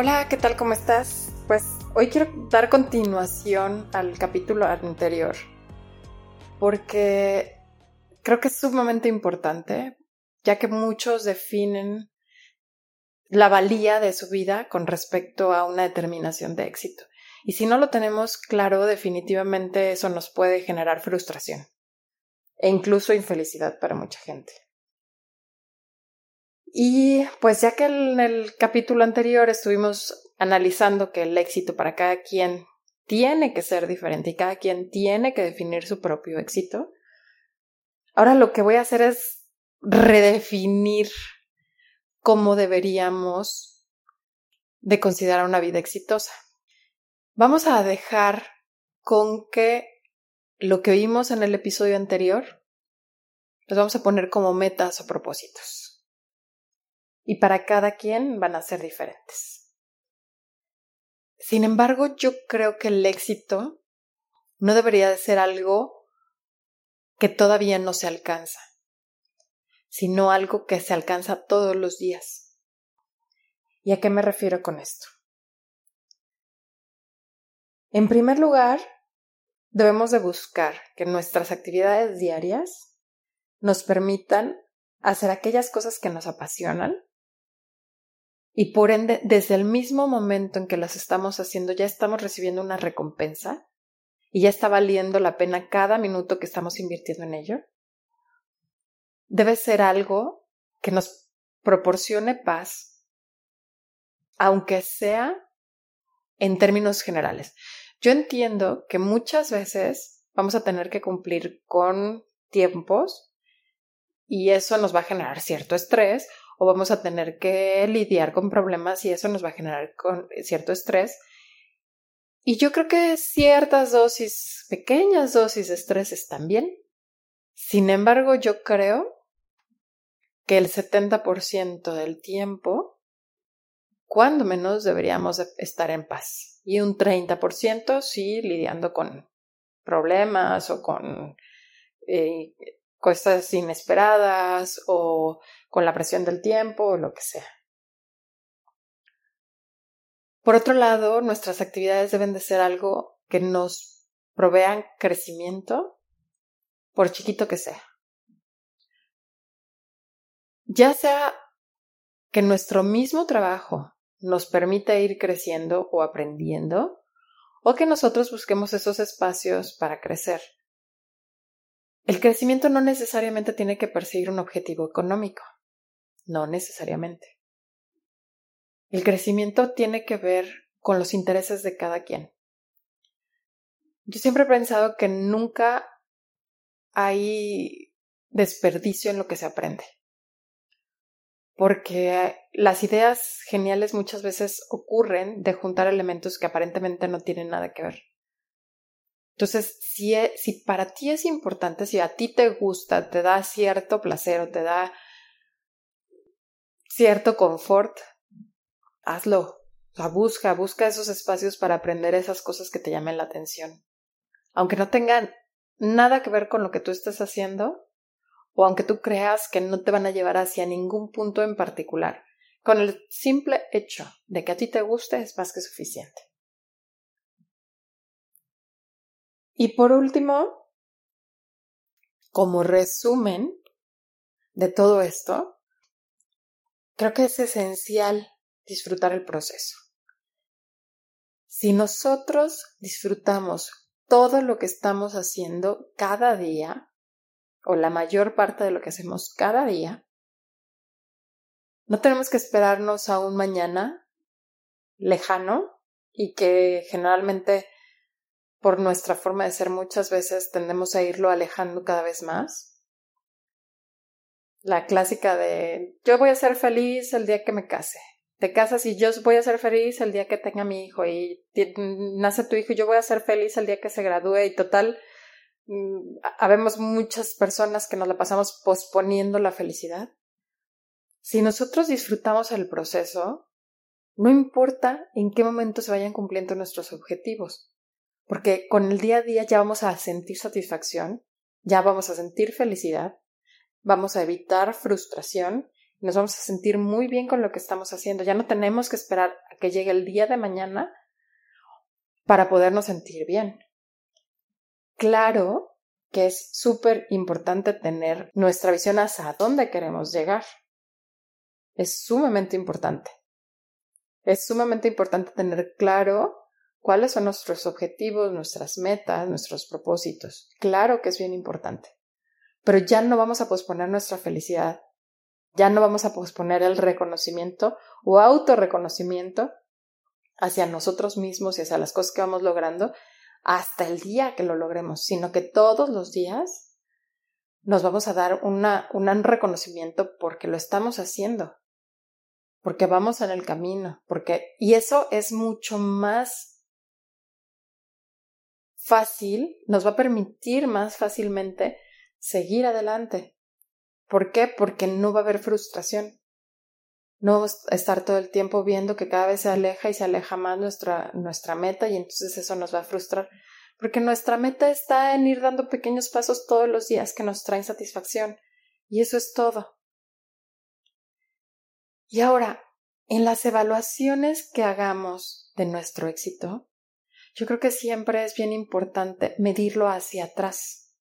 Hola, ¿qué tal? ¿Cómo estás? Pues hoy quiero dar continuación al capítulo anterior, porque creo que es sumamente importante, ya que muchos definen la valía de su vida con respecto a una determinación de éxito. Y si no lo tenemos claro, definitivamente eso nos puede generar frustración e incluso infelicidad para mucha gente. Y pues ya que en el capítulo anterior estuvimos analizando que el éxito para cada quien tiene que ser diferente y cada quien tiene que definir su propio éxito, ahora lo que voy a hacer es redefinir cómo deberíamos de considerar una vida exitosa. Vamos a dejar con que lo que vimos en el episodio anterior los vamos a poner como metas o propósitos. Y para cada quien van a ser diferentes. Sin embargo, yo creo que el éxito no debería de ser algo que todavía no se alcanza sino algo que se alcanza todos los días. ¿Y a qué me refiero con esto? En primer lugar, debemos de buscar que nuestras actividades diarias nos permitan hacer aquellas cosas que nos apasionan y por ende, desde el mismo momento en que las estamos haciendo, ya estamos recibiendo una recompensa y ya está valiendo la pena cada minuto que estamos invirtiendo en ello debe ser algo que nos proporcione paz, aunque sea en términos generales. Yo entiendo que muchas veces vamos a tener que cumplir con tiempos y eso nos va a generar cierto estrés o vamos a tener que lidiar con problemas y eso nos va a generar con cierto estrés. Y yo creo que ciertas dosis, pequeñas dosis de estrés están bien. Sin embargo, yo creo que el 70% del tiempo, cuando menos deberíamos estar en paz. Y un 30% sí lidiando con problemas o con eh, cosas inesperadas o con la presión del tiempo o lo que sea. Por otro lado, nuestras actividades deben de ser algo que nos provean crecimiento, por chiquito que sea ya sea que nuestro mismo trabajo nos permita ir creciendo o aprendiendo, o que nosotros busquemos esos espacios para crecer. El crecimiento no necesariamente tiene que perseguir un objetivo económico, no necesariamente. El crecimiento tiene que ver con los intereses de cada quien. Yo siempre he pensado que nunca hay desperdicio en lo que se aprende porque las ideas geniales muchas veces ocurren de juntar elementos que aparentemente no tienen nada que ver. Entonces, si, e, si para ti es importante, si a ti te gusta, te da cierto placer o te da cierto confort, hazlo. O busca, busca esos espacios para aprender esas cosas que te llamen la atención. Aunque no tengan nada que ver con lo que tú estés haciendo, o aunque tú creas que no te van a llevar hacia ningún punto en particular. Con el simple hecho de que a ti te guste es más que suficiente. Y por último, como resumen de todo esto, creo que es esencial disfrutar el proceso. Si nosotros disfrutamos todo lo que estamos haciendo cada día, o la mayor parte de lo que hacemos cada día, no tenemos que esperarnos a un mañana lejano y que generalmente por nuestra forma de ser muchas veces tendemos a irlo alejando cada vez más. La clásica de yo voy a ser feliz el día que me case. Te casas y yo voy a ser feliz el día que tenga mi hijo y nace tu hijo y yo voy a ser feliz el día que se gradúe y total mm, habemos muchas personas que nos la pasamos posponiendo la felicidad. Si nosotros disfrutamos el proceso, no importa en qué momento se vayan cumpliendo nuestros objetivos porque con el día a día ya vamos a sentir satisfacción, ya vamos a sentir felicidad, vamos a evitar frustración, nos vamos a sentir muy bien con lo que estamos haciendo. Ya no tenemos que esperar a que llegue el día de mañana para podernos sentir bien. Claro que es súper importante tener nuestra visión hacia dónde queremos llegar. Es sumamente importante. Es sumamente importante tener claro cuáles son nuestros objetivos, nuestras metas, nuestros propósitos. Claro que es bien importante, pero ya no vamos a posponer nuestra felicidad, ya no vamos a posponer el reconocimiento o autorreconocimiento hacia nosotros mismos y hacia las cosas que vamos logrando hasta el día que lo logremos, sino que todos los días nos vamos a dar un reconocimiento porque lo estamos haciendo, porque vamos en el camino, porque, y eso es mucho más fácil, nos va a permitir más fácilmente seguir adelante. ¿Por qué? Porque no va a haber frustración. No estar todo el tiempo viendo que cada vez se aleja y se aleja más nuestra, nuestra meta y entonces eso nos va a frustrar. Porque nuestra meta está en ir dando pequeños pasos todos los días que nos traen satisfacción. Y eso es todo. Y ahora, en las evaluaciones que hagamos de nuestro éxito, yo creo que siempre es bien importante medirlo hacia atrás,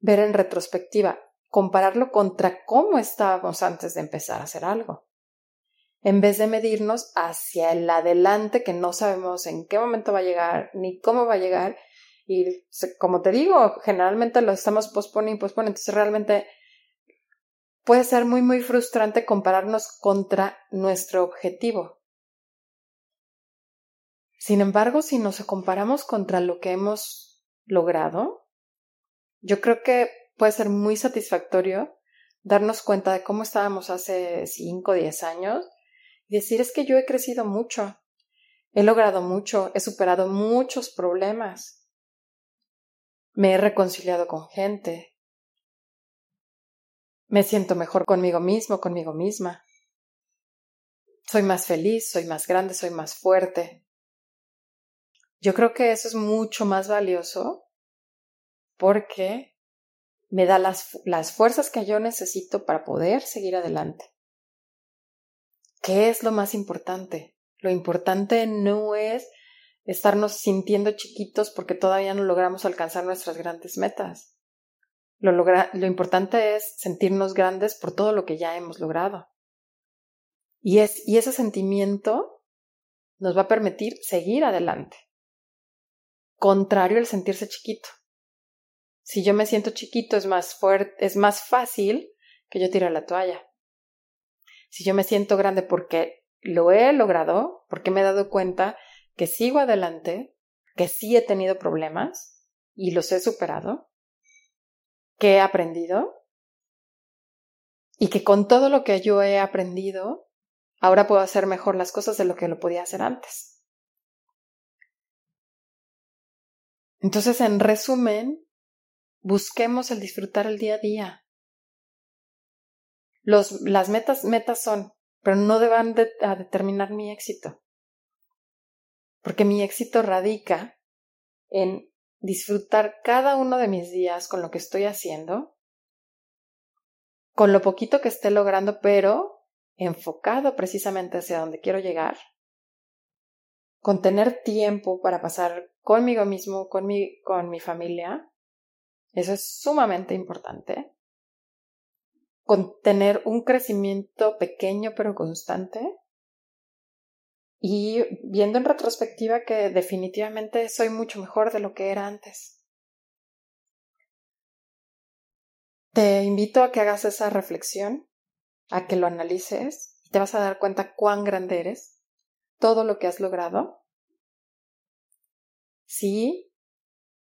ver en retrospectiva, compararlo contra cómo estábamos antes de empezar a hacer algo, en vez de medirnos hacia el adelante que no sabemos en qué momento va a llegar ni cómo va a llegar. Y como te digo, generalmente lo estamos posponiendo y posponiendo, entonces realmente puede ser muy, muy frustrante compararnos contra nuestro objetivo. Sin embargo, si nos comparamos contra lo que hemos logrado, yo creo que puede ser muy satisfactorio darnos cuenta de cómo estábamos hace 5 o 10 años y decir es que yo he crecido mucho, he logrado mucho, he superado muchos problemas, me he reconciliado con gente, me siento mejor conmigo mismo, conmigo misma, soy más feliz, soy más grande, soy más fuerte, yo creo que eso es mucho más valioso porque me da las, las fuerzas que yo necesito para poder seguir adelante. ¿Qué es lo más importante? Lo importante no es estarnos sintiendo chiquitos porque todavía no logramos alcanzar nuestras grandes metas. Lo, lo importante es sentirnos grandes por todo lo que ya hemos logrado. Y, es, y ese sentimiento nos va a permitir seguir adelante contrario el sentirse chiquito. Si yo me siento chiquito es más fuerte, es más fácil que yo tire la toalla. Si yo me siento grande porque lo he logrado, porque me he dado cuenta que sigo adelante, que sí he tenido problemas y los he superado, que he aprendido y que con todo lo que yo he aprendido, ahora puedo hacer mejor las cosas de lo que lo podía hacer antes. Entonces, en resumen, busquemos el disfrutar el día a día. Las metas, metas son, pero no deban de, determinar mi éxito. Porque mi éxito radica en disfrutar cada uno de mis días con lo que estoy haciendo, con lo poquito que esté logrando, pero enfocado precisamente hacia donde quiero llegar, con tener tiempo para pasar conmigo mismo, con mi, con mi familia, eso es sumamente importante. Con tener un crecimiento pequeño pero constante. y viendo en retrospectiva que definitivamente soy mucho mejor de lo que era antes. Te invito a que hagas esa reflexión, a que lo analices y te vas a dar cuenta cuán grande eres, todo lo que has logrado. Sí,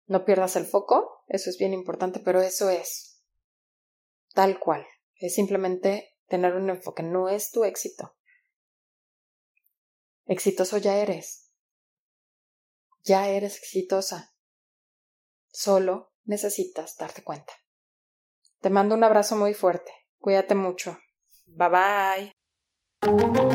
no pierdas el foco, eso es bien importante, pero eso es tal cual. Es simplemente tener un enfoque, no es tu éxito. Exitoso ya eres. Ya eres exitosa. Solo necesitas darte cuenta. Te mando un abrazo muy fuerte. Cuídate mucho. Bye bye.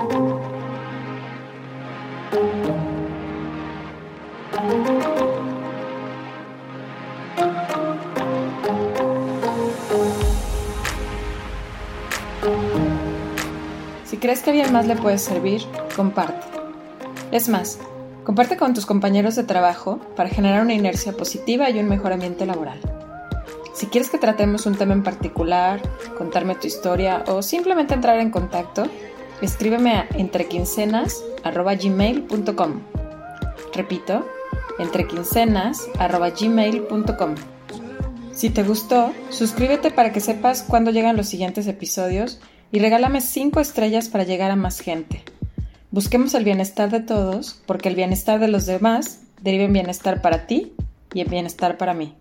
Si crees que a alguien más le puede servir, comparte. Es más, comparte con tus compañeros de trabajo para generar una inercia positiva y un mejor ambiente laboral. Si quieres que tratemos un tema en particular, contarme tu historia o simplemente entrar en contacto, escríbeme a entrequincenas.gmail.com. Repito, entrequincenas.gmail.com. Si te gustó, suscríbete para que sepas cuándo llegan los siguientes episodios y regálame 5 estrellas para llegar a más gente. Busquemos el bienestar de todos, porque el bienestar de los demás deriva en bienestar para ti y en bienestar para mí.